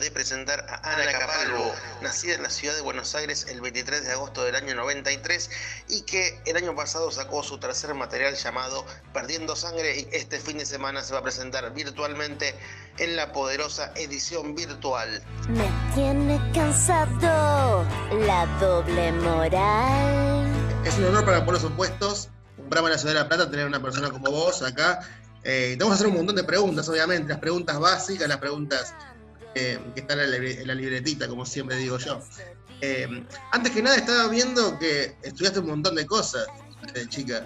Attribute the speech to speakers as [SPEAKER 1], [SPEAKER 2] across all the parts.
[SPEAKER 1] De presentar a Ana Capalvo, nacida en la ciudad de Buenos Aires el 23 de agosto del año 93 y que el año pasado sacó su tercer material llamado Perdiendo Sangre y este fin de semana se va a presentar virtualmente en la poderosa edición virtual.
[SPEAKER 2] Me tiene cansado la doble moral.
[SPEAKER 1] Es un honor para Polos Opuestos, un programa de la Ciudad de la Plata, tener una persona como vos acá. Eh, te vamos a hacer un montón de preguntas, obviamente, las preguntas básicas, las preguntas eh, que están en la, en la libretita, como siempre digo yo. Eh, antes que nada, estaba viendo que estudiaste un montón de cosas, eh, chica.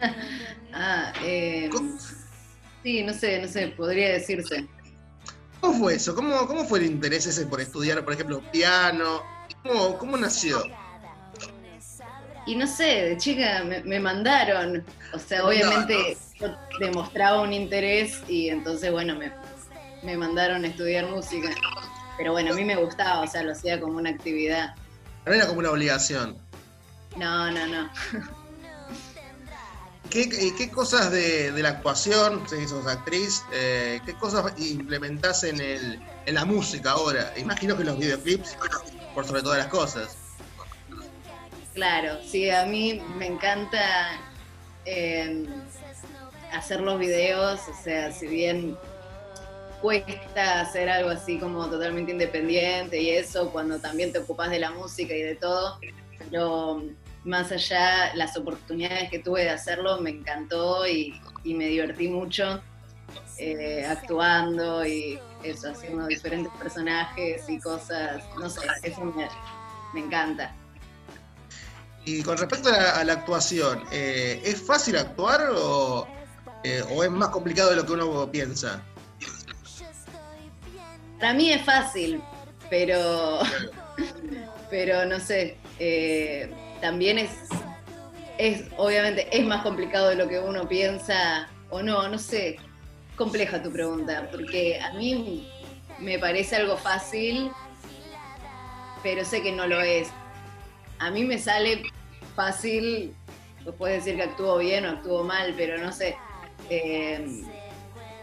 [SPEAKER 3] Ah, eh,
[SPEAKER 1] ¿Cómo,
[SPEAKER 3] sí, no sé, no sé, podría decirse.
[SPEAKER 1] cómo fue eso? ¿Cómo, ¿Cómo fue el interés ese por estudiar, por ejemplo, piano? ¿Cómo, cómo nació?
[SPEAKER 3] Y no sé, de chica me, me mandaron, o sea,
[SPEAKER 1] Te
[SPEAKER 3] obviamente yo demostraba un interés y entonces, bueno, me, me mandaron a estudiar música. Pero bueno, a mí me gustaba, o sea, lo hacía como una actividad.
[SPEAKER 1] No era como una obligación.
[SPEAKER 3] No, no, no.
[SPEAKER 1] ¿Qué, eh, qué cosas de, de la actuación, si sos actriz, eh, qué cosas implementás en, el, en la música ahora? Imagino que los videoclips, por sobre todas las cosas.
[SPEAKER 3] Claro, sí, a mí me encanta eh, hacer los videos, o sea, si bien cuesta hacer algo así como totalmente independiente y eso, cuando también te ocupas de la música y de todo, pero más allá, las oportunidades que tuve de hacerlo me encantó y, me divertí mucho eh, actuando y eso, haciendo diferentes personajes y cosas, no sé, eso me, me encanta.
[SPEAKER 1] Y con respecto a la, actuación, eh, ¿es fácil actuar eh, o es más complicado de lo que uno piensa?
[SPEAKER 3] Para mí es fácil, pero, pero no sé, eh, también es, es, obviamente, es más complicado de lo que uno piensa o no, no sé, compleja tu pregunta, porque a mí me parece algo fácil, pero sé que no lo es. A mí me sale fácil, pues puedes decir que actúo bien o actúo mal, pero no sé, eh,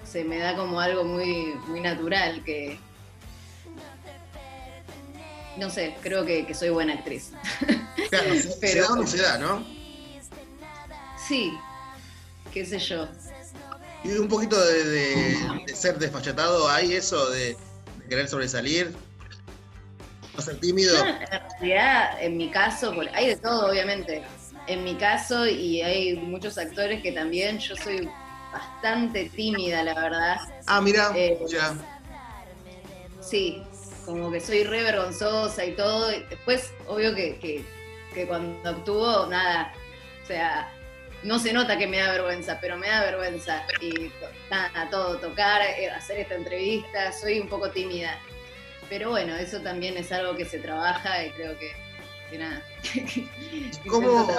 [SPEAKER 3] se me da como algo muy, muy natural que... No sé, creo que, que soy buena actriz.
[SPEAKER 1] Claro, se, se
[SPEAKER 3] Pero-
[SPEAKER 1] da o no se da, ¿no?
[SPEAKER 3] Sí, qué sé yo.
[SPEAKER 1] Y un poquito de, de- de ser desfachatado, ¿hay eso de, de querer sobresalir? ¿No ser tímido?
[SPEAKER 3] Yo, en realidad, en mi caso, hay de todo, obviamente. En mi caso, y hay muchos actores que también, yo soy bastante tímida, la verdad.
[SPEAKER 1] Ah, mira,
[SPEAKER 3] Eh,
[SPEAKER 1] ya.
[SPEAKER 3] Sí, como que soy re vergonzosa y todo. y después, obvio que, que, que cuando actúo, nada, o sea, no se nota que me da vergüenza, pero me da vergüenza. Y nada, todo, tocar, eh, hacer esta entrevista, soy un poco tímida. Pero bueno, eso también es algo que se trabaja y creo que, que nada.
[SPEAKER 1] ¿Cómo,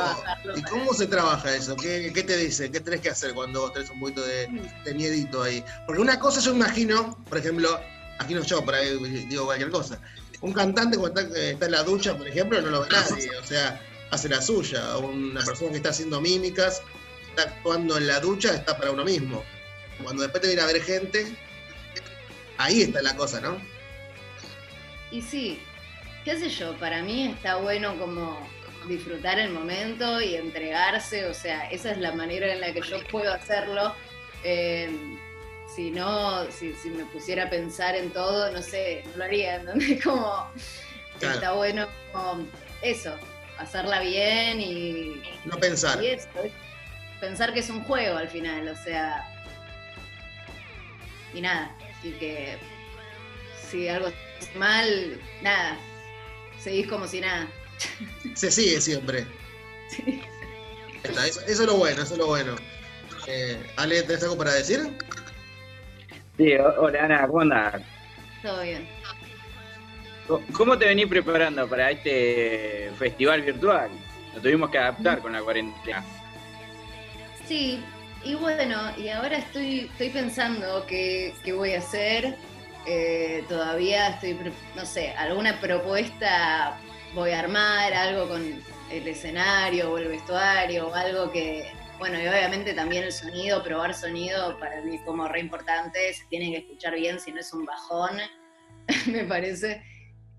[SPEAKER 1] ¿Y cómo se trabaja eso? ¿Qué, qué te dice? ¿Qué tenés que hacer cuando tenés un poquito de, de miedito ahí? Porque una cosa yo imagino, por ejemplo, imagino yo, por ahí digo cualquier cosa, un cantante cuando está, eh, está en la ducha, por ejemplo, no lo ve nadie, o sea, hace la suya. Una persona que está haciendo mímicas, está actuando en la ducha, está para uno mismo. Cuando después te viene a ver gente, ahí está la cosa, ¿no?
[SPEAKER 3] Y sí, qué sé yo, para mí está bueno como disfrutar el momento y entregarse, o sea, esa es la manera en la que yo puedo hacerlo. Eh, si no, si, si me pusiera a pensar en todo, no sé, no lo haría, ¿entendés? Como
[SPEAKER 1] Claro.
[SPEAKER 3] está bueno como eso, pasarla bien y,
[SPEAKER 1] No pensar.
[SPEAKER 3] y eso, es pensar que es un juego al final, o sea, y nada, y que si algo es mal, nada, seguís como si nada.
[SPEAKER 1] Se sigue siempre.
[SPEAKER 3] Sí.
[SPEAKER 1] Eso, eso es lo bueno, eso es lo bueno. Eh, Ale, ¿tenés algo para decir?
[SPEAKER 4] Sí, hola Ana, ¿cómo andás?
[SPEAKER 3] Todo bien.
[SPEAKER 4] ¿Cómo te venís preparando para este festival virtual? Nos tuvimos que adaptar con la cuarentena.
[SPEAKER 3] Sí, y bueno, y ahora estoy, estoy pensando qué, qué voy a hacer. Eh, todavía estoy, no sé, alguna propuesta voy a armar, algo con el escenario o el vestuario, o algo que, bueno, y obviamente también el sonido, probar sonido para mí es como re importante, se tiene que escuchar bien, si no es un bajón, me parece.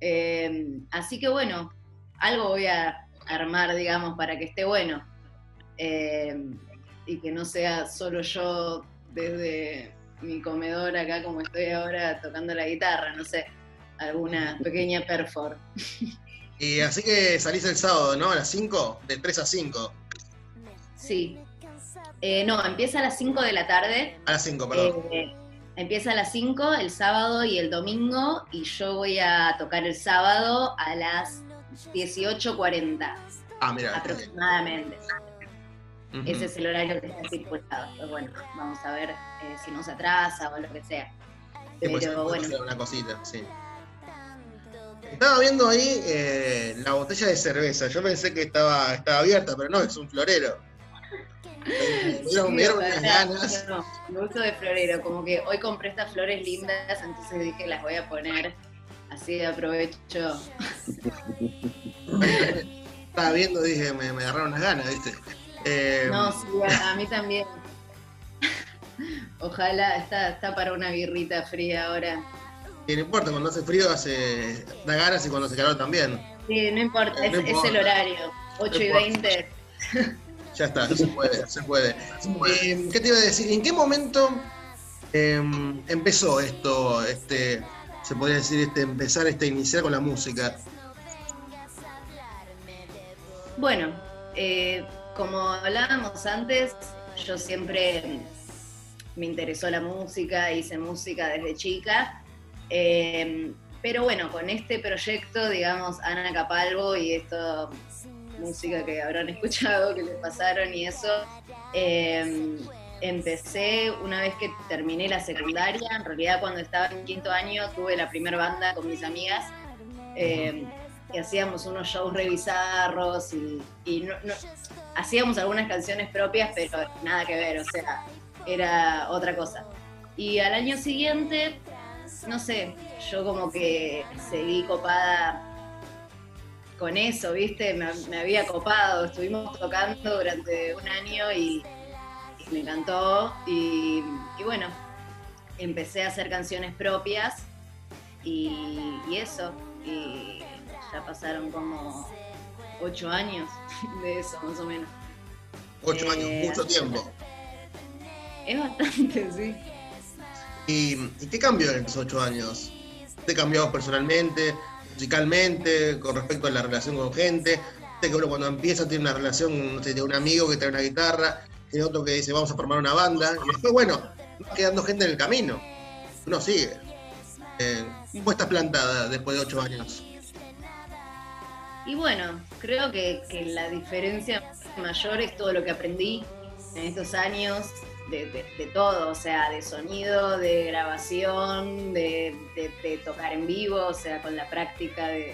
[SPEAKER 3] Eh, así que bueno, algo voy a armar, digamos, para que esté bueno. Eh, y que no sea solo yo desde mi comedor acá como estoy ahora tocando la guitarra, no sé, alguna pequeña perfor.
[SPEAKER 1] Y así que salís el sábado, ¿no? A las 5, de 3 a 5.
[SPEAKER 3] Sí. Eh, no, empieza a las 5 de la tarde.
[SPEAKER 1] A las 5, perdón.
[SPEAKER 3] Eh, empieza a las 5 el sábado y el domingo y yo voy a tocar el sábado a las 18.40
[SPEAKER 1] ah, mira.
[SPEAKER 3] aproximadamente. Ese es el horario que está estipulado. Pero bueno, vamos a ver eh, si nos atrasa o lo que sea.
[SPEAKER 1] Sí, ser-
[SPEAKER 3] Pero bueno,
[SPEAKER 1] ser una cosita, sí. Estaba viendo ahí eh, la botella de cerveza. Yo pensé que estaba, estaba abierta, pero no, es un florero. Dieron
[SPEAKER 3] Sí, ojalá,
[SPEAKER 1] ganas.
[SPEAKER 3] no, me gusto de florero, como que hoy compré estas flores lindas, entonces dije las voy a poner, así de aprovecho.
[SPEAKER 1] Estaba viendo, dije, me, me agarraron unas ganas, ¿viste? Eh,
[SPEAKER 3] No, sí, a, a mí también. Ojalá, está, está para una birrita fría ahora.
[SPEAKER 1] y no importa, cuando hace frío hace, da ganas y cuando hace calor también.
[SPEAKER 3] Sí, no importa,
[SPEAKER 1] No
[SPEAKER 3] es, es
[SPEAKER 1] importa.
[SPEAKER 3] el horario, 8 y
[SPEAKER 1] importa.
[SPEAKER 3] 20.
[SPEAKER 1] Ya está, se puede, se puede. Eh, ¿Qué te iba a decir? ¿En qué momento eh, empezó esto, este, se podría decir, este, empezar, este, iniciar con la música?
[SPEAKER 3] Bueno, eh, como hablábamos antes, yo siempre me interesó la música, hice música desde chica, eh, pero bueno, con este proyecto, digamos, Ana Capalvo y esto, música que habrán escuchado, que les pasaron y eso, eh, empecé una vez que terminé la secundaria, en realidad cuando estaba en quinto año tuve la primera banda con mis amigas. eh, que hacíamos unos shows re bizarros y, y no- no- hacíamos algunas canciones propias, pero nada que ver, o sea, era otra cosa. Y al año siguiente, no sé, yo como que seguí copada con eso, ¿viste? Me, me había copado, estuvimos tocando durante un año y, y me encantó. Y, y bueno, empecé a hacer canciones propias y, y eso. Y ya pasaron como ocho años de eso, más o menos.
[SPEAKER 1] Ocho
[SPEAKER 3] Eh,
[SPEAKER 1] años, mucho tiempo.
[SPEAKER 3] Es bastante, sí.
[SPEAKER 1] ¿Y, y qué cambió en estos ocho años? ¿Te cambió personalmente, musicalmente, con respecto a la relación con gente? Sé que uno cuando empieza tiene una relación, no sé, tiene un amigo que trae una guitarra, tiene otro que dice vamos a formar una banda, y después, bueno, va quedando gente en el camino. Uno sigue. Eh, ¿Cómo estás plantada después de ocho años?
[SPEAKER 3] Y bueno, creo que, que la diferencia mayor es todo lo que aprendí en estos años, de, de- de todo, o sea, de sonido, de grabación, de, de- tocar en vivo, o sea, con la práctica de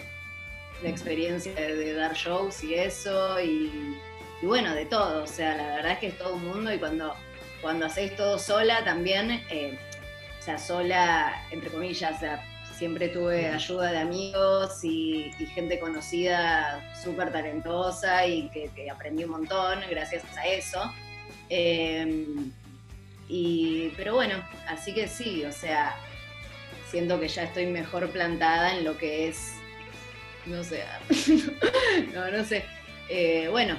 [SPEAKER 3] la experiencia de, dar shows y eso, y, y bueno, de todo, o sea, la verdad es que es todo un mundo y cuando, cuando haces todo sola también, eh, o sea, sola, entre comillas, o sea, siempre tuve ayuda de amigos y, y gente conocida súper talentosa y que, que aprendí un montón gracias a eso. Eh, y, pero bueno, así que sí, o sea, siento que ya estoy mejor plantada en lo que es, no sé, no, no sé. Eh, bueno,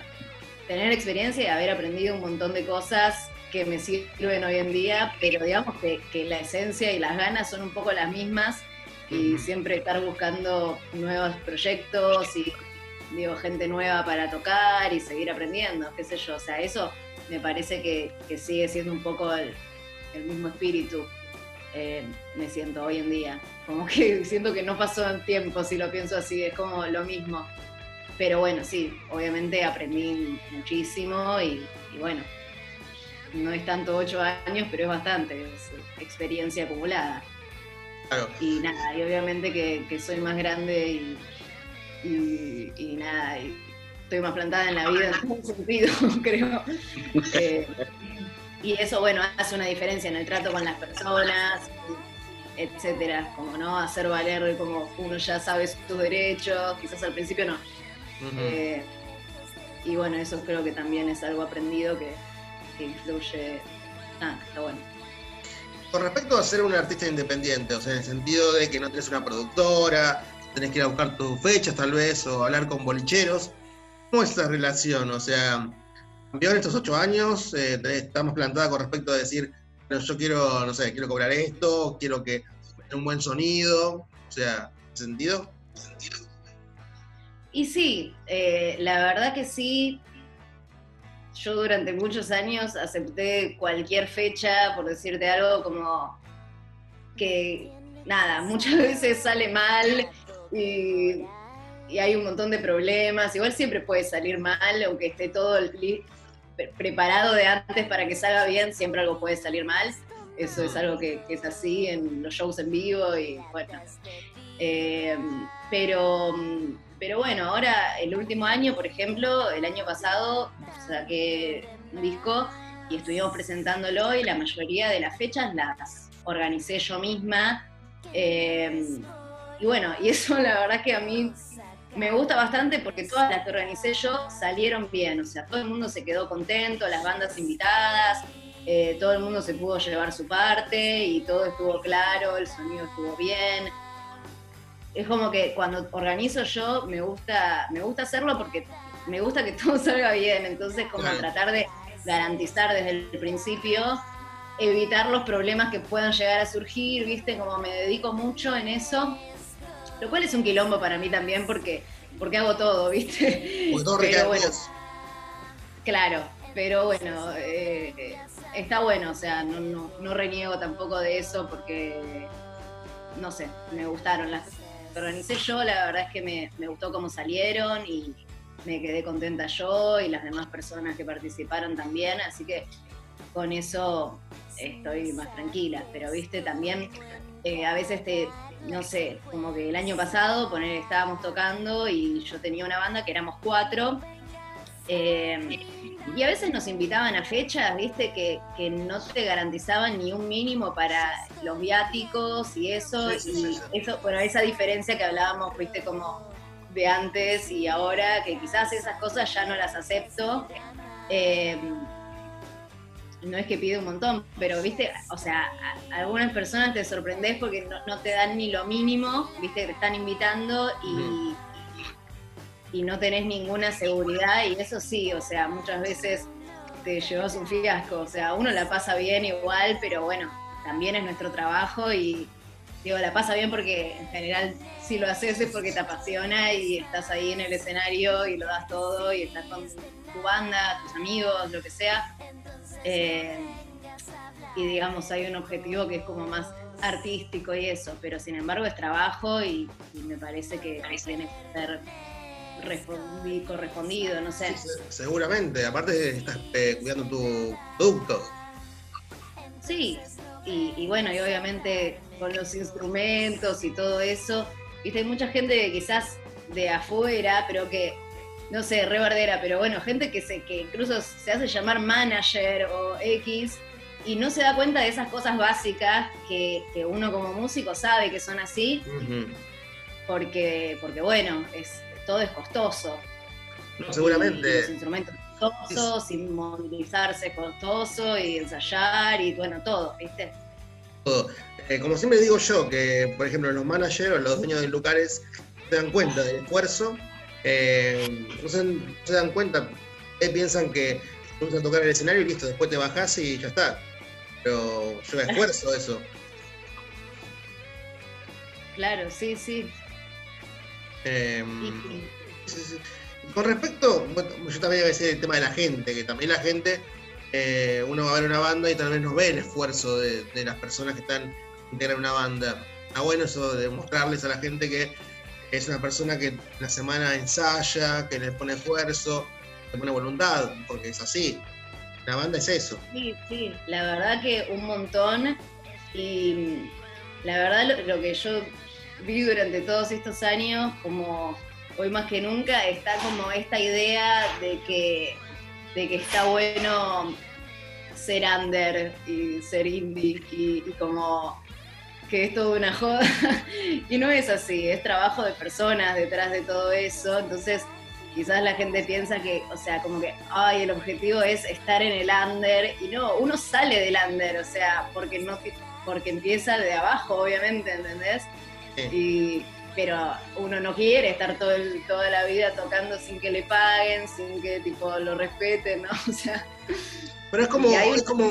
[SPEAKER 3] tener experiencia y haber aprendido un montón de cosas que me sirven hoy en día, pero digamos que, que la esencia y las ganas son un poco las mismas y siempre estar buscando nuevos proyectos y digo gente nueva para tocar y seguir aprendiendo, qué sé yo, o sea, eso me parece que, que sigue siendo un poco el, el mismo espíritu. eh, me siento hoy en día. Como que siento que no pasó en tiempo, si lo pienso así, es como lo mismo. Pero bueno, sí, obviamente aprendí muchísimo y, y bueno, no es tanto ocho años, pero es bastante, es experiencia acumulada.
[SPEAKER 1] Claro.
[SPEAKER 3] Y nada, y obviamente que, que soy más grande y, y- y nada, y estoy más plantada en la vida en todo sentido, creo. Eh, y eso, bueno, hace una diferencia en el trato con las personas, etcétera, como no hacer valer como uno ya sabe sus derechos, quizás al principio no. Eh, y bueno, eso creo que también es algo aprendido que, que influye. Ah, está bueno.
[SPEAKER 1] Con respecto a ser un artista independiente, o sea, en el sentido de que no tenés una productora, tenés que ir a buscar tus fechas tal vez, o hablar con bolicheros, ¿cómo es esa relación? O sea, cambió en estos ocho años, eh, estamos plantadas con respecto a decir, "Bueno, yo quiero, no sé, quiero cobrar esto, quiero que tenga un buen sonido, o sea, ¿en ese sentido?
[SPEAKER 3] Y sí, eh, la verdad que sí. Yo durante muchos años acepté cualquier fecha, por decirte algo, como que nada, muchas veces sale mal y, y hay un montón de problemas. Igual siempre puede salir mal, aunque esté todo preparado de antes para que salga bien, siempre algo puede salir mal. Eso es algo que, es así en los shows en vivo y bueno. Eh, pero, pero bueno, ahora el último año, por ejemplo, el año pasado saqué un disco y estuvimos presentándolo y la mayoría de las fechas las organicé yo misma. Eh, y bueno, y eso la verdad que a mí me gusta bastante porque todas las que organicé yo salieron bien, o sea, todo el mundo se quedó contento, las bandas invitadas, eh, todo el mundo se pudo llevar su parte y todo estuvo claro, el sonido estuvo bien. Es como que cuando organizo yo me gusta, me gusta hacerlo porque me gusta que todo salga bien, entonces como
[SPEAKER 1] Claro.
[SPEAKER 3] tratar de garantizar desde el principio, evitar los problemas que puedan llegar a surgir, viste, como me dedico mucho en eso, lo cual es un quilombo para mí también porque, porque hago todo, viste.
[SPEAKER 1] Porque todo
[SPEAKER 3] Pero bueno. Claro, pero bueno, eh, está bueno, o sea, no, no, no reniego tampoco de eso porque, no sé, me gustaron las organicé yo, la verdad es que me, me gustó cómo salieron y me quedé contenta yo y las demás personas que participaron también, así que con eso estoy más tranquila, pero viste, también eh, a veces te, no sé, como que el año pasado, poner, estábamos tocando y yo tenía una banda que éramos cuatro. eh, y a veces nos invitaban a fechas, viste, que, que no te garantizaban ni un mínimo para los viáticos y eso.
[SPEAKER 1] Sí, sí,
[SPEAKER 3] y
[SPEAKER 1] sí,
[SPEAKER 3] eso, bueno, esa diferencia que hablábamos, viste, como de antes y ahora, que quizás esas cosas ya no las acepto. Eh, no es que pide un montón, pero viste, o sea, a- a algunas personas te sorprendés porque no, no te dan ni lo mínimo, viste, te están invitando y, y no tenés ninguna seguridad y eso sí, o sea, muchas veces te llevas un fiasco, o sea, uno la pasa bien igual, pero bueno, también es nuestro trabajo y digo, la pasa bien porque en general si lo haces es porque te apasiona y estás ahí en el escenario y lo das todo y estás con tu banda, tus amigos, lo que sea. Eh, y digamos, hay un objetivo que es como más artístico y eso, pero sin embargo es trabajo y, y me parece que tiene que ser respondi- correspondido, no sé.
[SPEAKER 1] Sí, seguramente, aparte estás eh, cuidando tu producto.
[SPEAKER 3] Sí, y, y bueno, y obviamente con los instrumentos y todo eso, viste, hay mucha gente que quizás de afuera, pero que, no sé, re bardera, pero bueno, gente que, se, que incluso se hace llamar manager o X y no se da cuenta de esas cosas básicas que, que uno como músico sabe que son así, porque, porque bueno, es, todo es costoso.
[SPEAKER 1] No,
[SPEAKER 3] Y los
[SPEAKER 1] seguramente.
[SPEAKER 3] instrumentos costosos, y movilizarse es costoso, y ensayar, y bueno, todo, ¿viste?
[SPEAKER 1] todo. Eh, como siempre digo yo, que por ejemplo los managers o los dueños de lugares se dan cuenta del esfuerzo, eh, no, se, no se dan cuenta, eh, piensan que vas a tocar el escenario y listo, después te bajás y ya está. Pero lleva esfuerzo eso.
[SPEAKER 3] Claro, sí, sí.
[SPEAKER 1] Eh,
[SPEAKER 3] Y-
[SPEAKER 1] Con respecto, bueno, yo también iba a decir el tema de la gente, que también la gente, eh, uno va a ver una banda y tal vez no ve el esfuerzo de, de las personas que están integrar una banda. Está bueno eso de mostrarles a la gente que es una persona que la semana ensaya, que le pone esfuerzo, que pone voluntad, porque es así. La banda es eso.
[SPEAKER 3] Sí, sí, la verdad que un montón. Y la verdad lo, que yo vi durante todos estos años, como hoy más que nunca, está como esta idea de que, de que está bueno ser under y ser indie y como que es todo una joda. y no es así, es trabajo de personas detrás de todo eso. Entonces, quizás la gente piensa que, o sea, como que, ay, el objetivo es estar en el under. Y no, uno sale del under, o sea, porque no porque empieza de abajo, obviamente, ¿entendés?
[SPEAKER 1] Sí.
[SPEAKER 3] Y, pero uno no quiere estar todo el- toda la vida tocando sin que le paguen, sin que tipo lo respeten, ¿no? O sea,
[SPEAKER 1] Pero es como, es como,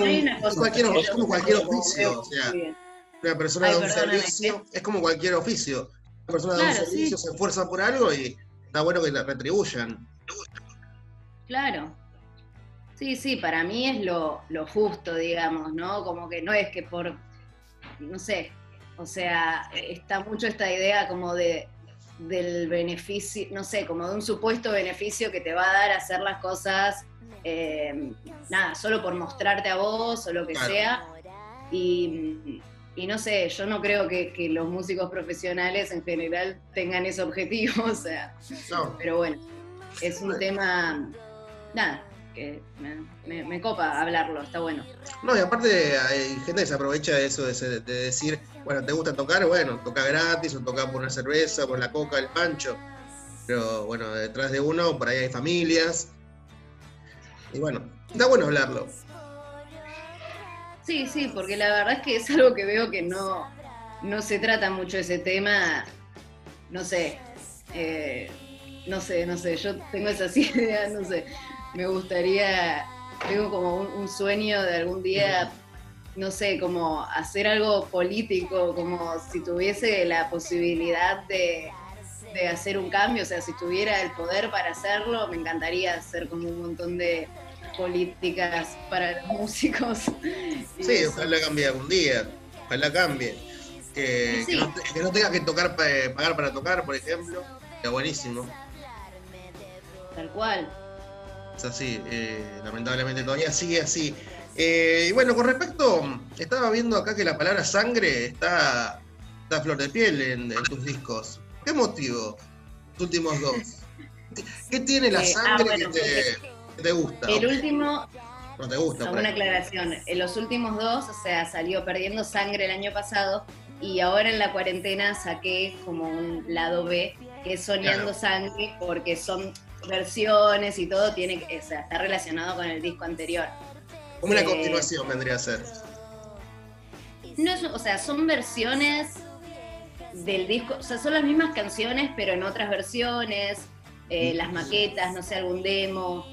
[SPEAKER 1] cualquier, es como cualquier oficio. O sea. Una persona
[SPEAKER 3] Ay,
[SPEAKER 1] da un
[SPEAKER 3] perdóname,
[SPEAKER 1] servicio, es como cualquier oficio. Una persona
[SPEAKER 3] Claro,
[SPEAKER 1] un servicio,
[SPEAKER 3] sí.
[SPEAKER 1] se esfuerza por algo y está bueno que le retribuyan.
[SPEAKER 3] Claro. Sí, sí, para mí es lo, lo justo, digamos, ¿no? Como que no es que por, no sé, o sea, está mucho esta idea como de del beneficio, no sé, como de un supuesto beneficio que te va a dar hacer las cosas, eh, nada, solo por mostrarte a vos o lo que
[SPEAKER 1] Claro.
[SPEAKER 3] sea. Y, y no sé, yo no creo que, que los músicos profesionales en general tengan ese objetivo, o sea,
[SPEAKER 1] No,
[SPEAKER 3] pero bueno, es un tema, nada, que me, me- me copa hablarlo, está bueno.
[SPEAKER 1] no, y aparte hay gente que se aprovecha de eso, de, de decir, bueno, ¿te gusta tocar? Bueno, toca gratis, o toca por una cerveza, por la coca, el pancho. Pero bueno, detrás de uno, por ahí hay familias. Y bueno, está bueno hablarlo.
[SPEAKER 3] Sí, sí, porque la verdad es que es algo que veo que no, no se trata mucho ese tema, no sé, eh, no sé, no sé, yo tengo esas ideas, no sé, me gustaría, tengo como un, un sueño de algún día, no sé, como hacer algo político, como si tuviese la posibilidad de, de hacer un cambio, o sea, si tuviera el poder para hacerlo, me encantaría hacer como un montón de políticas para los músicos.
[SPEAKER 1] Sí,
[SPEAKER 3] eso.
[SPEAKER 1] ojalá cambie algún día. Ojalá cambie. Que,
[SPEAKER 3] Sí.
[SPEAKER 1] que no, que no tenga que tocar eh, pagar para tocar, por ejemplo. Está buenísimo.
[SPEAKER 3] Tal cual.
[SPEAKER 1] Es así. eh, lamentablemente todavía sigue así. Eh, y bueno, con respecto, estaba viendo acá que la palabra sangre está, está a flor de piel en, en tus discos. ¿Qué motivo? Los últimos dos. ¿Qué- ¿Qué tiene la
[SPEAKER 3] Eh, ah,
[SPEAKER 1] sangre
[SPEAKER 3] bueno,
[SPEAKER 1] que, te, te gusta?
[SPEAKER 3] El último,
[SPEAKER 1] No te gusta,
[SPEAKER 3] una aclaración, en los últimos dos, o sea, salió perdiendo sangre el año pasado y ahora en la cuarentena saqué como un lado B, que es soñando
[SPEAKER 1] Claro.
[SPEAKER 3] sangre, porque son versiones y todo, tiene, que- o sea, está relacionado con el disco anterior.
[SPEAKER 1] Como una
[SPEAKER 3] eh,
[SPEAKER 1] continuación vendría a ser.
[SPEAKER 3] No es- o sea, son versiones del disco, o sea, son las mismas canciones, pero en otras versiones, eh, las maquetas, no sé, algún demo.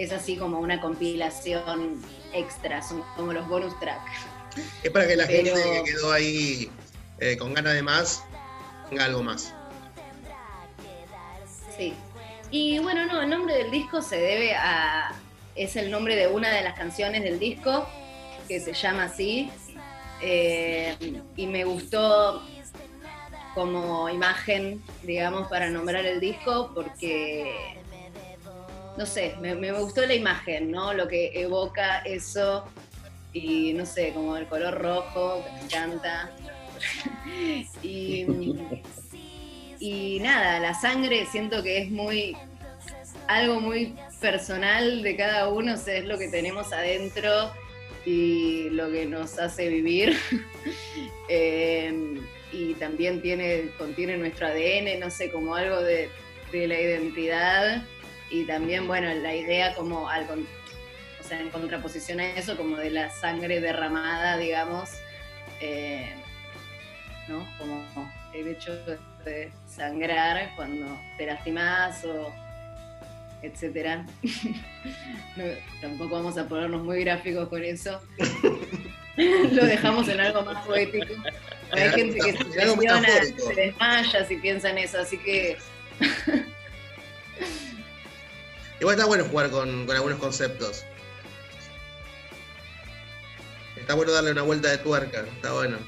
[SPEAKER 3] Es así como una compilación extra, son como los bonus track.
[SPEAKER 1] Es para que la
[SPEAKER 3] Pero-
[SPEAKER 1] gente que quedó ahí eh, con ganas de más, tenga algo más.
[SPEAKER 3] Sí. Y bueno, no, el nombre del disco se debe a. Es el nombre de una de las canciones del disco, que se llama así. Eh, y me gustó como imagen, digamos, para nombrar el disco, porque. No sé, me, me gustó la imagen, ¿no? Lo que evoca eso. Y no sé, como el color rojo, que me encanta. y. Y nada, la sangre siento que es muy algo muy personal de cada uno, o sea, es lo que tenemos adentro y lo que nos hace vivir. Eh, y también tiene, contiene nuestro ADN, no sé, como algo de, de la identidad. Y también, bueno, la idea como al o sea, en contraposición a eso, como de la sangre derramada, digamos. eh, ¿no? Como el hecho de sangrar cuando te lastimas o etcétera. No, tampoco vamos a ponernos muy gráficos con eso. Lo dejamos en algo más poético. Hay
[SPEAKER 1] En
[SPEAKER 3] gente que se se desmaya si piensa en eso, así que
[SPEAKER 1] Igual está bueno jugar con, con algunos conceptos. Está bueno darle una vuelta de tuerca, está bueno.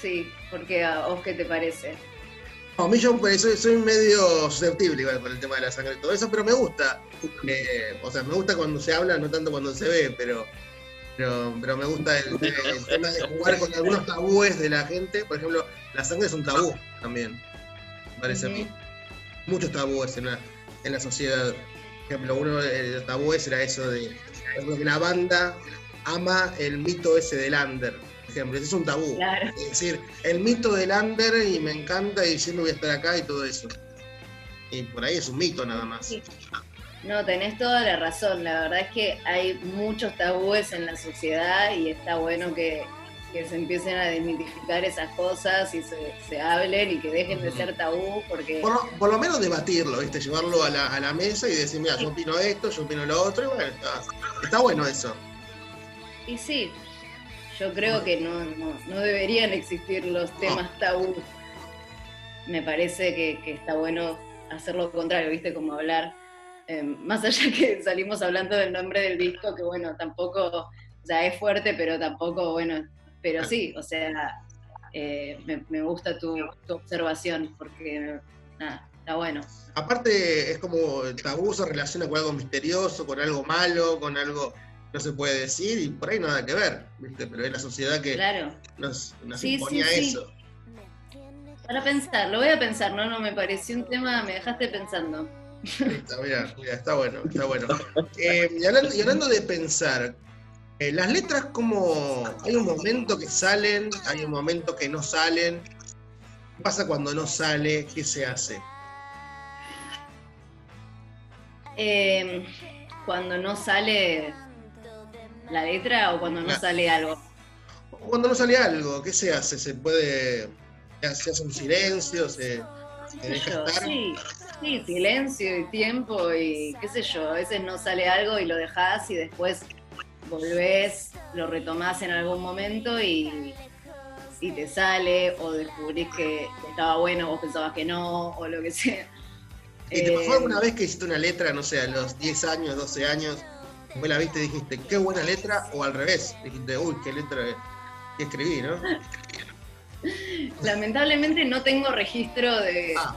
[SPEAKER 3] Sí, porque a vos qué te parece.
[SPEAKER 1] No, a mí yo soy, soy medio susceptible igual con el tema de la sangre y todo eso, pero me gusta. Eh, o sea, me gusta cuando se habla, no tanto cuando se ve, pero, pero, pero me gusta el, el tema de jugar con algunos tabúes de la gente. Por ejemplo, la sangre es un tabú también, me parece a mí. Muchos tabúes en la, en la sociedad. Por ejemplo, uno de los tabúes era eso de que la banda ama el mito ese del under. Por ejemplo, ese es un tabú.
[SPEAKER 3] Claro.
[SPEAKER 1] Es decir, el mito del under y me encanta y siempre voy a estar acá y todo eso. Y por ahí es un mito nada más.
[SPEAKER 3] Sí. No, tenés toda la razón. La verdad es que hay muchos tabúes en la sociedad y está bueno que, que se empiecen a desmitificar esas cosas y se, se hablen y que dejen de ser tabú porque...
[SPEAKER 1] Por lo, por lo menos debatirlo, ¿viste? Llevarlo a la, a la mesa y decir, mira, yo opino esto, yo opino lo otro, y bueno, está, está bueno eso.
[SPEAKER 3] Y sí, yo creo que no, no, no deberían existir los temas tabú. Me parece que, que está bueno hacer lo contrario, ¿viste? Como hablar, eh, más allá que salimos hablando del nombre del disco, que bueno, tampoco, o sea, es fuerte, pero tampoco, bueno, pero sí, o sea, eh, me, me gusta tu, tu observación, porque nada, está bueno.
[SPEAKER 1] Aparte, es como el tabú se relaciona con algo misterioso, con algo malo, con algo no se puede decir y por ahí nada que ver, ¿viste? Pero es la sociedad que
[SPEAKER 3] Claro.
[SPEAKER 1] nos, nos
[SPEAKER 3] Sí,
[SPEAKER 1] imponía
[SPEAKER 3] sí, sí.
[SPEAKER 1] eso.
[SPEAKER 3] Para pensar, lo voy a pensar, no, no, me pareció un tema, me dejaste pensando.
[SPEAKER 1] Está, mira, mira, está bueno, está bueno. Eh, y, hablando, y hablando de pensar, eh, las letras como hay un momento que salen, hay un momento que no salen. ¿Qué pasa cuando no sale? ¿Qué se hace?
[SPEAKER 3] Eh, cuando no sale la letra o cuando no
[SPEAKER 1] Ah.
[SPEAKER 3] sale algo.
[SPEAKER 1] Cuando no sale algo, ¿qué se hace? ¿Se puede, se hace un silencio? ¿Se, deja
[SPEAKER 3] yo,
[SPEAKER 1] estar?
[SPEAKER 3] Sí, sí, silencio y tiempo y qué sé yo, a veces no sale algo y lo dejás y después volvés, lo retomás en algún momento y, y te sale o descubrís que estaba bueno, vos pensabas que no o lo que sea.
[SPEAKER 1] ¿Y te pasó
[SPEAKER 3] Eh,
[SPEAKER 1] alguna vez que hiciste una letra, no sé, a los 10 años, 12 años, después la viste y dijiste, qué buena letra, o al revés, dijiste, uy, qué letra que escribí, ¿no?
[SPEAKER 3] Lamentablemente no tengo registro de,
[SPEAKER 1] Ah.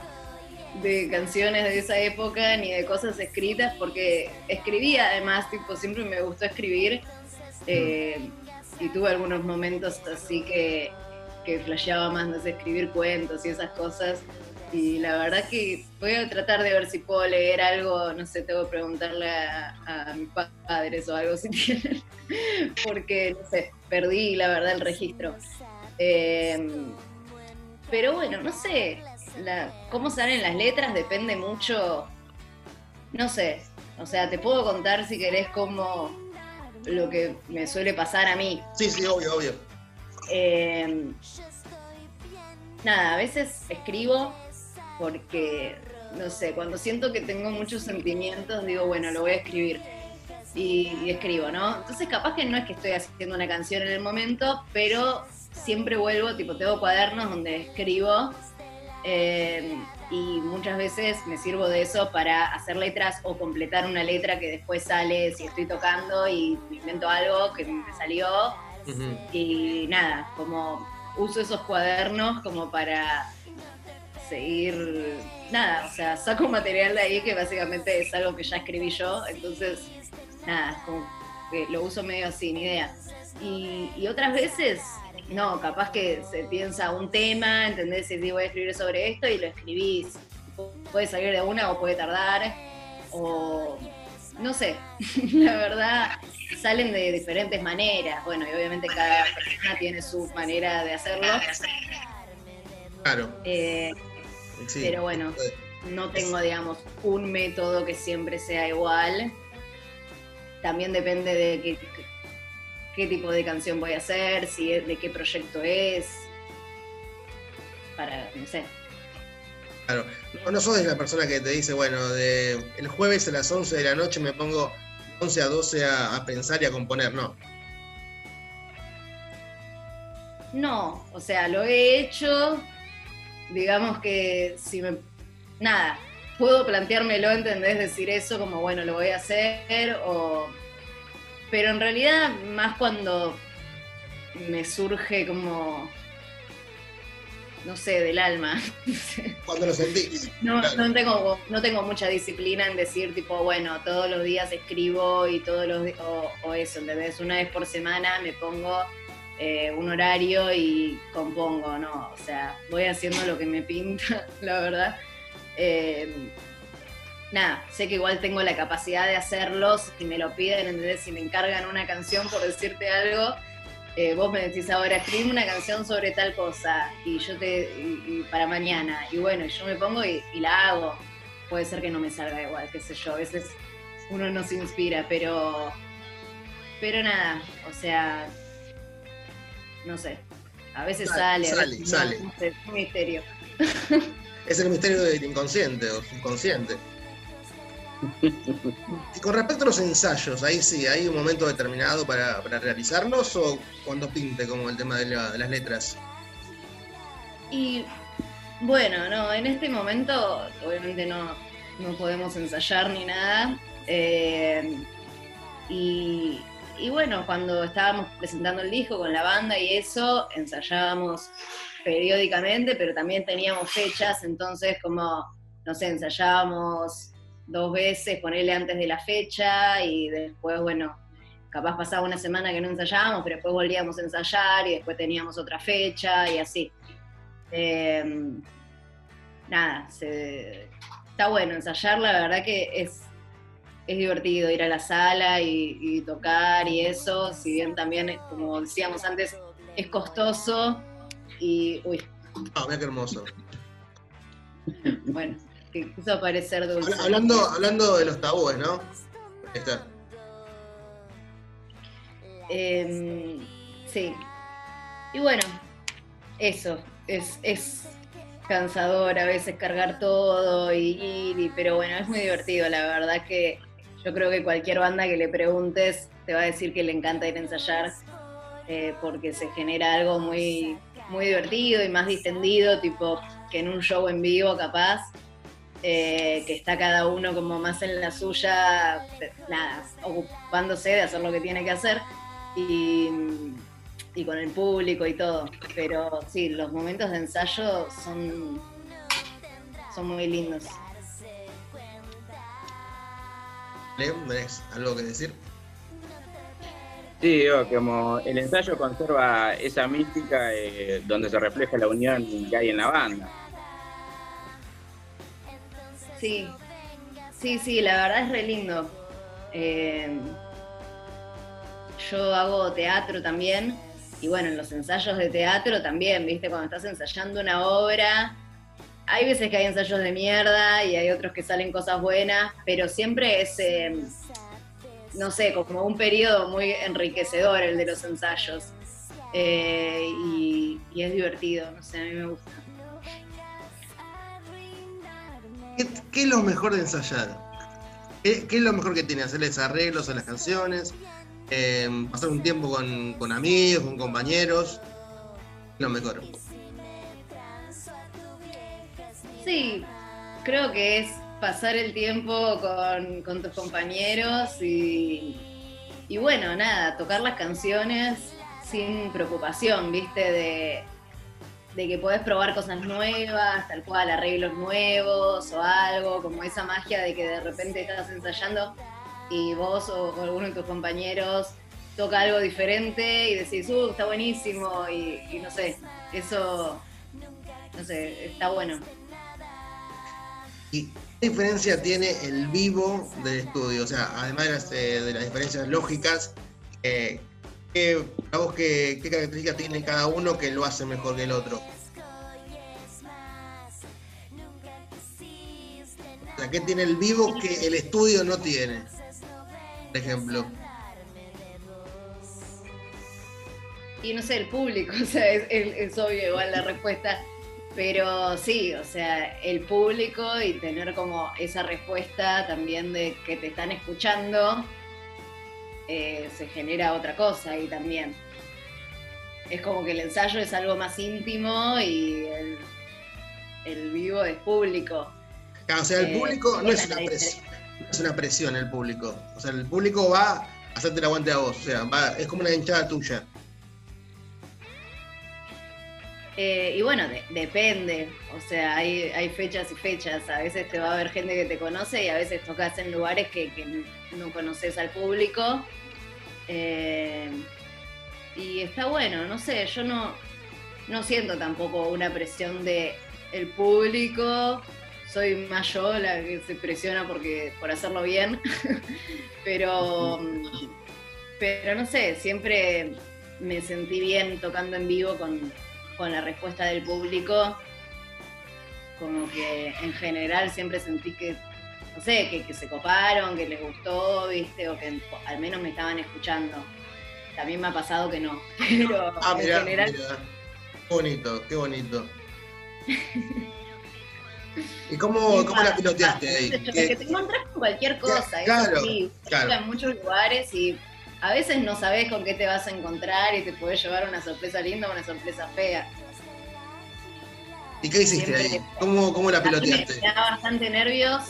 [SPEAKER 3] De canciones de esa época ni de cosas escritas porque escribía además, tipo, siempre me gustó escribir eh, y tuve algunos momentos así que, que flasheaba más, no sé, escribir cuentos y esas cosas. Y la verdad que voy a tratar de ver si puedo leer algo, no sé, tengo que preguntarle a, a mis padres o algo si tienen, porque, no sé, perdí la verdad el registro. Eh, pero bueno, no sé, la- cómo salen las letras depende mucho, no sé, o sea, te puedo contar si querés como lo que me suele pasar a mí.
[SPEAKER 1] Sí, sí, obvio, obvio.
[SPEAKER 3] Eh, nada, a veces escribo porque, no sé, cuando siento que tengo muchos sentimientos, digo, bueno, lo voy a escribir. Y, y escribo, ¿no? Entonces capaz que no es que estoy haciendo una canción en el momento, pero siempre vuelvo, tipo, tengo cuadernos donde escribo eh, y muchas veces me sirvo de eso para hacer letras o completar una letra que después sale si estoy tocando y invento algo que me salió y nada, como uso esos cuadernos como para seguir, nada, o sea, saco material de ahí que básicamente es algo que ya escribí yo, entonces, nada, como que lo uso medio sin idea. Y, y otras veces, no, capaz que se piensa un tema, ¿entendés? Y voy a escribir sobre esto y lo escribís. Pu- Puede salir de una o puede tardar, o no sé, la verdad, salen de diferentes maneras. Bueno, y obviamente cada persona tiene su manera de hacerlo.
[SPEAKER 1] Claro,
[SPEAKER 3] eh,
[SPEAKER 1] sí.
[SPEAKER 3] pero bueno, no tengo, digamos, un método que siempre sea igual. También depende de qué, qué tipo de canción voy a hacer, si es, de qué proyecto es. Para, no sé.
[SPEAKER 1] Claro. No, no sos la persona que te dice, bueno, de el jueves a las 11 de la noche me pongo 11 a 12 a, a pensar y a componer, no.
[SPEAKER 3] No, o sea, lo he hecho, digamos que si me... Nada, puedo planteármelo, ¿entendés? Decir eso como, bueno, lo voy a hacer, o... Pero en realidad, más cuando me surge como no sé, del alma.
[SPEAKER 1] Cuando lo sentís.
[SPEAKER 3] No,
[SPEAKER 1] Claro.
[SPEAKER 3] no, tengo, no tengo mucha disciplina en decir, tipo, bueno, todos los días escribo y todos los o, o eso, ¿entendés? Una vez por semana me pongo eh, un horario y compongo, ¿no? O sea, voy haciendo lo que me pinta, la verdad. Eh, nada, sé que igual tengo la capacidad de hacerlo si me lo piden, ¿entendés? Si me encargan una canción por decirte algo, eh, vos me decís ahora, escribime una canción sobre tal cosa y yo te, y- y para mañana, y bueno, yo me pongo y, y la hago. Puede ser que no me salga igual, qué sé yo, a veces uno no se inspira, pero, pero nada, o sea, no sé, a veces
[SPEAKER 1] Sale,
[SPEAKER 3] sale, a
[SPEAKER 1] sale,
[SPEAKER 3] veces
[SPEAKER 1] sale.
[SPEAKER 3] no, no sé, es un misterio.
[SPEAKER 1] Es el misterio del inconsciente o subconsciente. Y con respecto a los ensayos, ahí sí, ¿hay un momento determinado para, para realizarlos o cuando pinte, como el tema de, la- de las letras?
[SPEAKER 3] Y bueno, no, en este momento obviamente no, no podemos ensayar ni nada. eh, y, y bueno, cuando estábamos presentando el disco con la banda y eso, ensayábamos periódicamente, pero también teníamos fechas, entonces como, no sé, ensayábamos dos veces, ponerle antes de la fecha y después, bueno, capaz pasaba una semana que no ensayábamos, pero después volvíamos a ensayar y después teníamos otra fecha y así. Eh, nada, se- está bueno ensayar, la verdad que es, es divertido ir a la sala y, y tocar y eso, si bien también, como decíamos antes, es costoso y, uy,
[SPEAKER 1] Ah, mira qué hermoso.
[SPEAKER 3] bueno, que quiso parecer dulce.
[SPEAKER 1] Habla- Hablando, hablando de los tabúes, ¿no? Está.
[SPEAKER 3] Eh, sí. Y bueno, eso, es, es cansador a veces cargar todo y ir, y- pero bueno, es muy divertido, la verdad que yo creo que cualquier banda que le preguntes te va a decir que le encanta ir a ensayar, eh, porque se genera algo muy, muy divertido y más distendido, tipo que en un show en vivo capaz, eh, que está cada uno como más en la suya, nada, ocupándose de hacer lo que tiene que hacer y, y con el público y todo. Pero sí, los momentos de ensayo son, son muy lindos.
[SPEAKER 1] ¿Le? ¿Tenés algo que decir?
[SPEAKER 4] Sí, digo, como el ensayo conserva esa mística eh, donde se refleja la unión que hay en la banda.
[SPEAKER 3] Sí, sí, sí, la verdad es re lindo. Eh, yo hago teatro también, y bueno, en los ensayos de teatro también, viste, cuando estás ensayando una obra, hay veces que hay ensayos de mierda y hay otros que salen cosas buenas, pero siempre es, eh, no sé, como un periodo muy enriquecedor el de los ensayos. Eh, y, y es divertido, no sé, a mí me gusta.
[SPEAKER 1] ¿Qué, es lo mejor de ensayar? ¿Qué, es lo mejor que tiene? ¿Hacerles arreglos a las canciones? Eh, ¿Pasar un tiempo con, con amigos, con compañeros? ¿Qué es lo mejor?
[SPEAKER 3] Sí, creo que es pasar el tiempo con, con tus compañeros y, y bueno, nada, tocar las canciones sin preocupación, viste, de, de que podés probar cosas nuevas, tal cual, arreglos nuevos o algo, como esa magia de que de repente estás ensayando y vos o, o alguno de tus compañeros toca algo diferente y decís, uh, está buenísimo y, y no sé, eso, no sé, está bueno.
[SPEAKER 1] ¿Y qué diferencia tiene el vivo del estudio? O sea, además de las, eh, de las diferencias lógicas, eh, ¿qué, vos qué, qué características tiene cada uno que lo hace mejor que el otro? O sea, ¿qué tiene el vivo que el estudio no tiene? Por ejemplo.
[SPEAKER 3] Y no sé, el público, o sea, es, es- es obvio igual la respuesta, pero sí, o sea, el público y tener como esa respuesta también de que te están escuchando, eh, se genera otra cosa ahí también. Es como que el ensayo es algo más íntimo y el, el vivo es público.
[SPEAKER 1] Claro, o sea, el
[SPEAKER 3] Eh,
[SPEAKER 1] público no es una presión, no es una presión el público. O sea, el público va a hacerte el aguante a vos. O sea, va- es como una hinchada tuya.
[SPEAKER 3] Eh, y bueno, de- depende, o sea, hay, hay fechas y fechas. A veces te va a haber gente que te conoce y a veces tocas en lugares que, que no conoces al público. Eh, y está bueno, no sé, yo no, no siento tampoco una presión de público. Soy más yo la que se presiona porque, por hacerlo bien. pero, pero no sé, siempre me sentí bien tocando en vivo con, con la respuesta del público. Como que en general siempre sentí que, no sé, que, que se coparon, que les gustó, viste, o que al menos me estaban escuchando. También me ha pasado que no, pero
[SPEAKER 1] Ah,
[SPEAKER 3] en
[SPEAKER 1] mirá,
[SPEAKER 3] general
[SPEAKER 1] mirá. Qué bonito, qué bonito. ¿Y cómo, cómo la piloteaste ahí?
[SPEAKER 3] Es que
[SPEAKER 1] ¿Qué-
[SPEAKER 3] te encontrás con cualquier cosa,
[SPEAKER 1] Claro,
[SPEAKER 3] eso sí,
[SPEAKER 1] claro.
[SPEAKER 3] en muchos lugares y a veces no sabes con qué te vas a encontrar y te puedes llevar una sorpresa linda o una sorpresa fea.
[SPEAKER 1] ¿Y qué hiciste
[SPEAKER 3] Siempre-
[SPEAKER 1] ahí? ¿Cómo, cómo la piloteaste?
[SPEAKER 3] me da bastante nervios,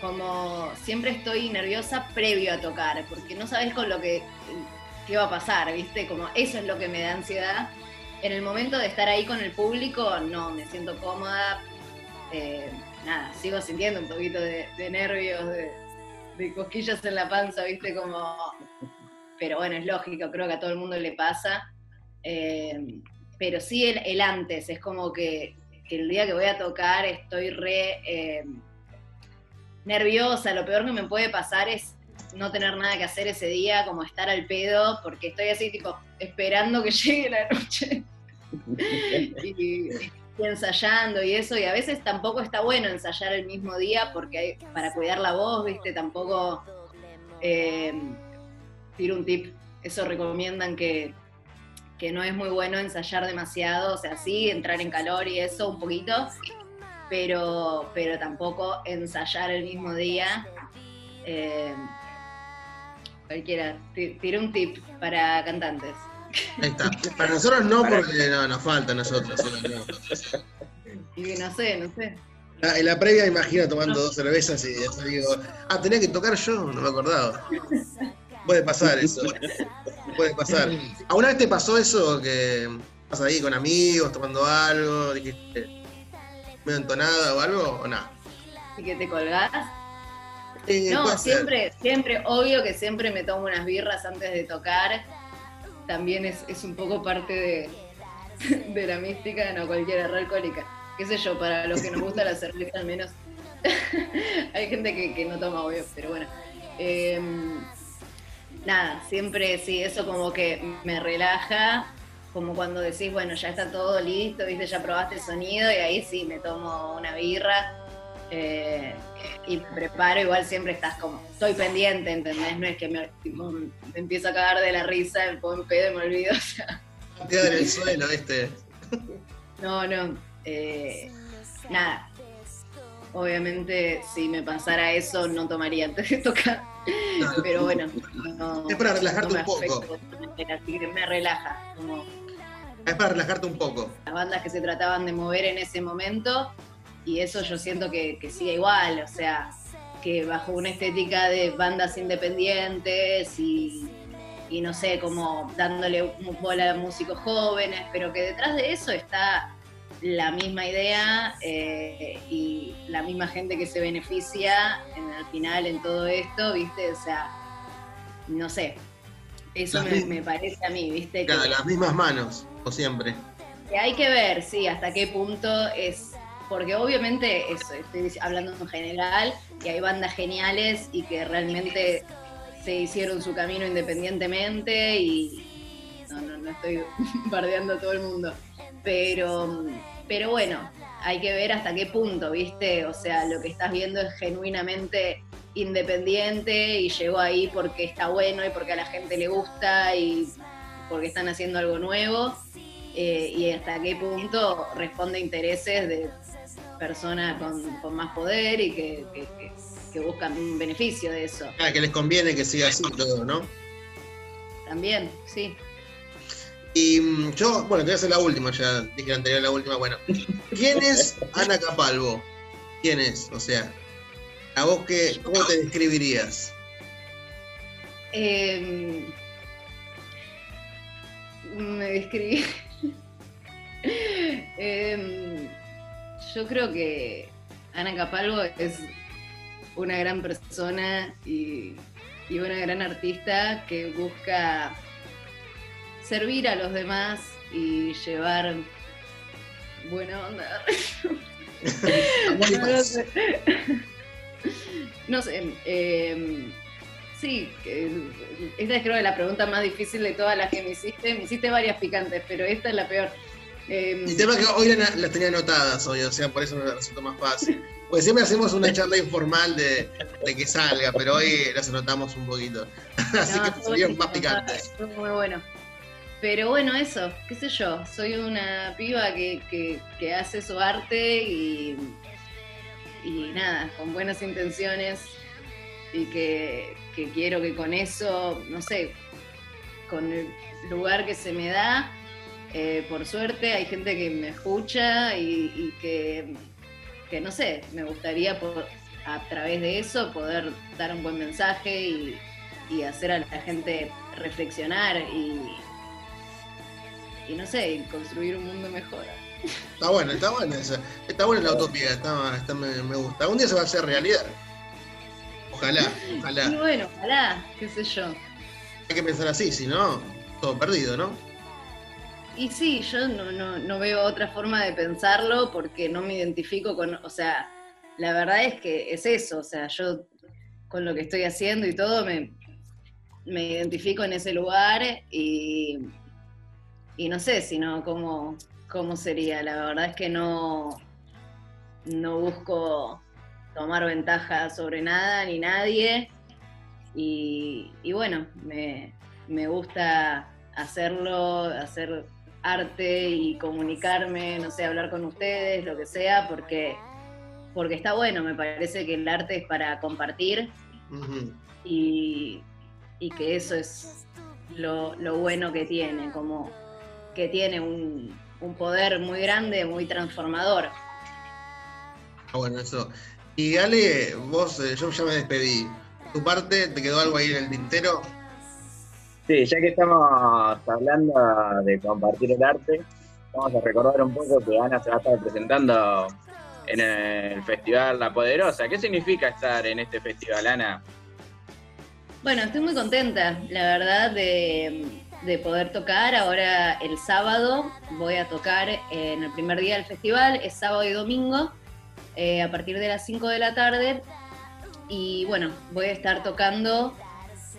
[SPEAKER 3] como siempre estoy nerviosa previo a tocar, porque no sabes con lo que qué va a pasar, ¿viste? Como eso es lo que me da ansiedad. En el momento de estar ahí con el público, no, me siento cómoda. eh, nada, sigo sintiendo un poquito de, de nervios, de, de cosquillas en la panza, ¿viste? Como. Pero bueno, es lógico, creo que a todo el mundo le pasa. Eh, pero sí el, el antes, es como que, que el día que voy a tocar estoy re eh, nerviosa. Lo peor que me puede pasar es no tener nada que hacer ese día, como estar al pedo, porque estoy así, tipo, esperando que llegue la noche. y, y ensayando y eso, y a veces tampoco está bueno ensayar el mismo día porque hay- para cuidar la voz, viste, tampoco eh, tiro un tip, eso recomiendan que, que no es muy bueno ensayar demasiado, o sea, sí, entrar en calor y eso un poquito, pero, pero tampoco ensayar el mismo día. Eh, cualquiera, ti- tiré un tip para cantantes.
[SPEAKER 1] Ahí está. Para nosotros no, porque no, nos falta a nosotros.
[SPEAKER 3] Y no sé, no sé.
[SPEAKER 1] La- En la previa imagino tomando dos cervezas y después digo, ah, tenía que tocar yo, no me acordaba. Puede pasar eso. Puede pasar. ¿Alguna vez te pasó eso que vas ahí con amigos, tomando algo, dijiste medio entonada o algo, o no?
[SPEAKER 3] ¿Y que te colgás?
[SPEAKER 1] Eh,
[SPEAKER 3] No,
[SPEAKER 1] ser.
[SPEAKER 3] siempre, siempre, obvio que siempre me tomo unas birras antes de tocar. También es, es un poco parte de, de la mística, no cualquier error alcohólica. Qué sé yo, para los que nos gusta la cerveza al menos. Hay gente que, que no toma, obvio, pero bueno. Eh, nada, siempre sí, eso como que me relaja, como cuando decís, bueno, ya está todo listo, viste, ya probaste el sonido y ahí sí me tomo una birra. eh, y me preparo, igual siempre estás como, estoy pendiente, ¿entendés? No es que me, tipo, me empiezo a cagar de la risa, me pongo en pedo y me olvido, o sea,
[SPEAKER 1] en el suelo, ¿viste?
[SPEAKER 3] no, no, eh, nada. Obviamente, si me pasara eso, no tomaría antes de tocar.
[SPEAKER 1] Claro.
[SPEAKER 3] Pero bueno, no,
[SPEAKER 1] Es para relajarte
[SPEAKER 3] no
[SPEAKER 1] un poco.
[SPEAKER 3] así que me relaja. Como
[SPEAKER 1] Es para relajarte un poco.
[SPEAKER 3] las bandas que se trataban de mover en ese momento, y eso yo siento que, que sigue igual, o sea, que bajo una estética de bandas independientes y, y no sé, como dándole bola a músicos jóvenes, pero que detrás de eso está la misma idea eh, y la misma gente que se beneficia en, al final en todo esto, ¿viste? O sea, no sé. Eso me, parece a mí, ¿viste?
[SPEAKER 1] Claro,
[SPEAKER 3] Que-
[SPEAKER 1] las mismas manos, o siempre.
[SPEAKER 3] que hay que ver, sí, hasta qué punto es. Porque obviamente, eso, estoy hablando en general, y hay bandas geniales y que realmente se hicieron su camino independientemente y. No, no, no estoy bardeando a todo el mundo. Pero, pero bueno, hay que ver hasta qué punto, ¿viste? O sea, lo que estás viendo es genuinamente independiente y llegó ahí porque está bueno y porque a la gente le gusta y porque están haciendo algo nuevo eh, y hasta qué punto responde a intereses de personas con, con más poder y que, que- que- que buscan un beneficio de eso.
[SPEAKER 1] Ah, que les conviene que siga así todo, ¿no?
[SPEAKER 3] También, sí.
[SPEAKER 1] Y mm, yo, bueno, te voy a hacer la última, ya dije la anterior la última. Bueno, ¿quién es Ana Capalvo? ¿Quién es? O sea, ¿a vos qué, cómo te describirías?
[SPEAKER 3] Eh, me describí. Em, yo creo que Ana Capalvo es una gran persona y, y una gran artista que busca servir a los demás y llevar buena onda. No, sé. No sé, em, sí, esta es creo que la pregunta más difícil de todas las que me hiciste. Me hiciste varias picantes, pero esta es la peor. Em,
[SPEAKER 1] El tema es que hoy la- las tenía anotadas hoy, o sea, por eso me resultó más fácil. Porque siempre hacemos una charla informal de, de que salga, pero hoy las anotamos un poquito. Así
[SPEAKER 3] No,
[SPEAKER 1] que salieron más picantes.
[SPEAKER 3] Muy bueno. Pero bueno, eso, qué sé yo, soy una piba que, que- hace su arte y, y nada, con buenas intenciones y que, que quiero que con eso, no sé, con el lugar que se me da, eh, por suerte hay gente que me escucha y, y que, no sé, me gustaría po- a través de eso poder dar un buen mensaje y, y hacer a la gente reflexionar y, y no sé, y construir un mundo mejor.
[SPEAKER 1] Está bueno, está bueno eso. Está buena la utopía, está, está- me, me gusta. Algún día se va a hacer realidad. Ojalá,
[SPEAKER 3] Y
[SPEAKER 1] ojalá.
[SPEAKER 3] bueno, ojalá, qué sé yo.
[SPEAKER 1] Hay que pensar así, si no, todo perdido, ¿no?
[SPEAKER 3] Y sí, yo no, no, no veo otra forma de pensarlo porque no me identifico con, o sea, la verdad es que es eso, o sea, yo con lo que estoy haciendo y todo me, me identifico en ese lugar y, y no sé sino cómo, cómo sería, la verdad es que no, no busco tomar ventaja sobre nada ni nadie. Y, y bueno, me, me gusta hacerlo, hacer arte y comunicarme, no sé, hablar con ustedes, lo que sea, porque, porque está bueno, me parece que el arte es para compartir y, y que eso es lo, lo bueno que tiene, como que tiene un, un poder muy grande, muy transformador.
[SPEAKER 1] Ah, bueno, eso. Y Ale, vos, eh, yo ya me despedí. ¿Tu parte te quedó algo ahí en el tintero?
[SPEAKER 4] Sí, ya que estamos hablando de compartir el arte, vamos a recordar un poco que Ana se va a estar presentando en el Festival La Poderosa. ¿Qué significa estar en este festival, Ana?
[SPEAKER 3] Bueno, estoy muy contenta, la verdad, de, de poder tocar. Ahora el sábado voy a tocar en el primer día del festival, es sábado y domingo, eh, a partir de las 5 de la tarde. Y bueno, voy a estar tocando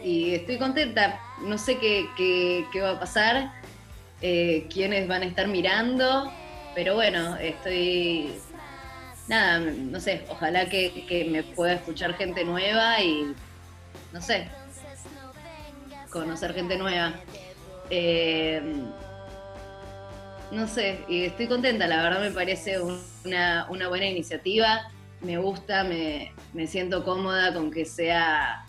[SPEAKER 3] y estoy contenta. No sé qué, qué- va a pasar, eh, quiénes van a estar mirando, pero bueno, estoy... Nada, no sé, ojalá que, que me pueda escuchar gente nueva y no sé, conocer gente nueva. Eh, no sé, y estoy contenta, la verdad me parece un- una, una buena iniciativa, me gusta, me, me siento cómoda con que sea,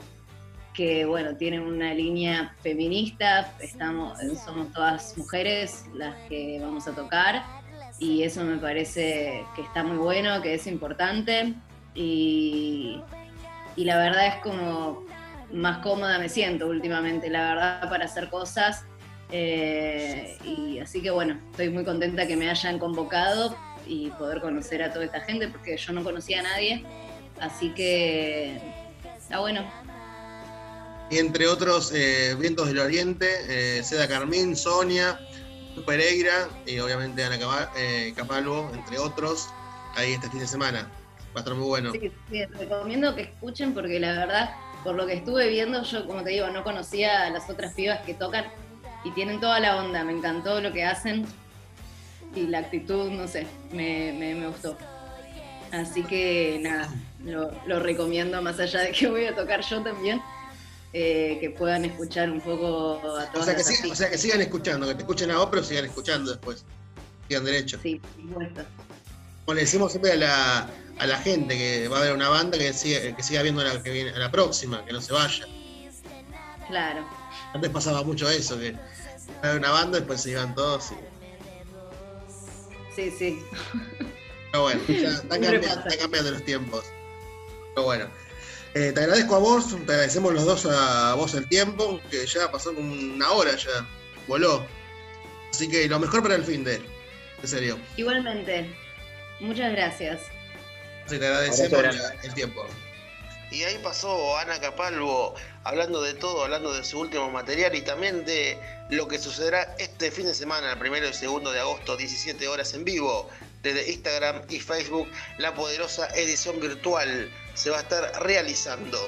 [SPEAKER 3] que bueno, tiene una línea feminista, estamos, somos todas mujeres las que vamos a tocar y eso me parece que está muy bueno, que es importante y, y la verdad es como más cómoda me siento últimamente, la verdad, para hacer cosas. Eh, y así que bueno, estoy muy contenta que me hayan convocado y poder conocer a toda esta gente porque yo no conocía a nadie. Así que está bueno.
[SPEAKER 1] Y entre otros, eh, Vientos del Oriente, eh, Seda Carmín, Sonia, Pereira y obviamente Ana eh, Capalvo, entre otros, ahí este fin de semana. Va a estar muy bueno.
[SPEAKER 3] Sí, sí, recomiendo que escuchen porque la verdad, por lo que estuve viendo, yo como te digo, no conocía a las otras pibas que tocan y tienen toda la onda, me encantó lo que hacen y la actitud, no sé, me, me- me gustó. Así que nada, lo, lo recomiendo más allá de que voy a tocar yo también, eh, que puedan escuchar un poco a
[SPEAKER 1] O
[SPEAKER 3] todas
[SPEAKER 1] sea, que sigan, o sea, que sigan escuchando, que te escuchen a vos, pero sigan escuchando después. Sigan derecho.
[SPEAKER 3] Sí, por supuesto.
[SPEAKER 1] Como le decimos siempre a la, a la gente que va a ver una banda que siga, que siga viendo la, que viene, a la próxima, que no se vaya.
[SPEAKER 3] Claro.
[SPEAKER 1] Antes pasaba mucho eso, que va a ver una banda, después se iban todos. y-
[SPEAKER 3] Sí, sí.
[SPEAKER 1] Pero bueno, ya están cambiando, están cambiando los tiempos. Pero bueno. Eh, te agradezco a vos, te agradecemos los dos a vos el tiempo, que ya pasó como una hora ya, voló. Así que lo mejor para el fin de.
[SPEAKER 4] En serio.
[SPEAKER 3] Igualmente, muchas gracias.
[SPEAKER 4] Sí, te agradecemos el tiempo.
[SPEAKER 1] Y ahí pasó Ana Capalvo hablando de todo, hablando de su último material y también de lo que sucederá este fin de semana, el primero y segundo de agosto, 17 horas en vivo, desde Instagram y Facebook. La poderosa edición virtual se va a estar realizando.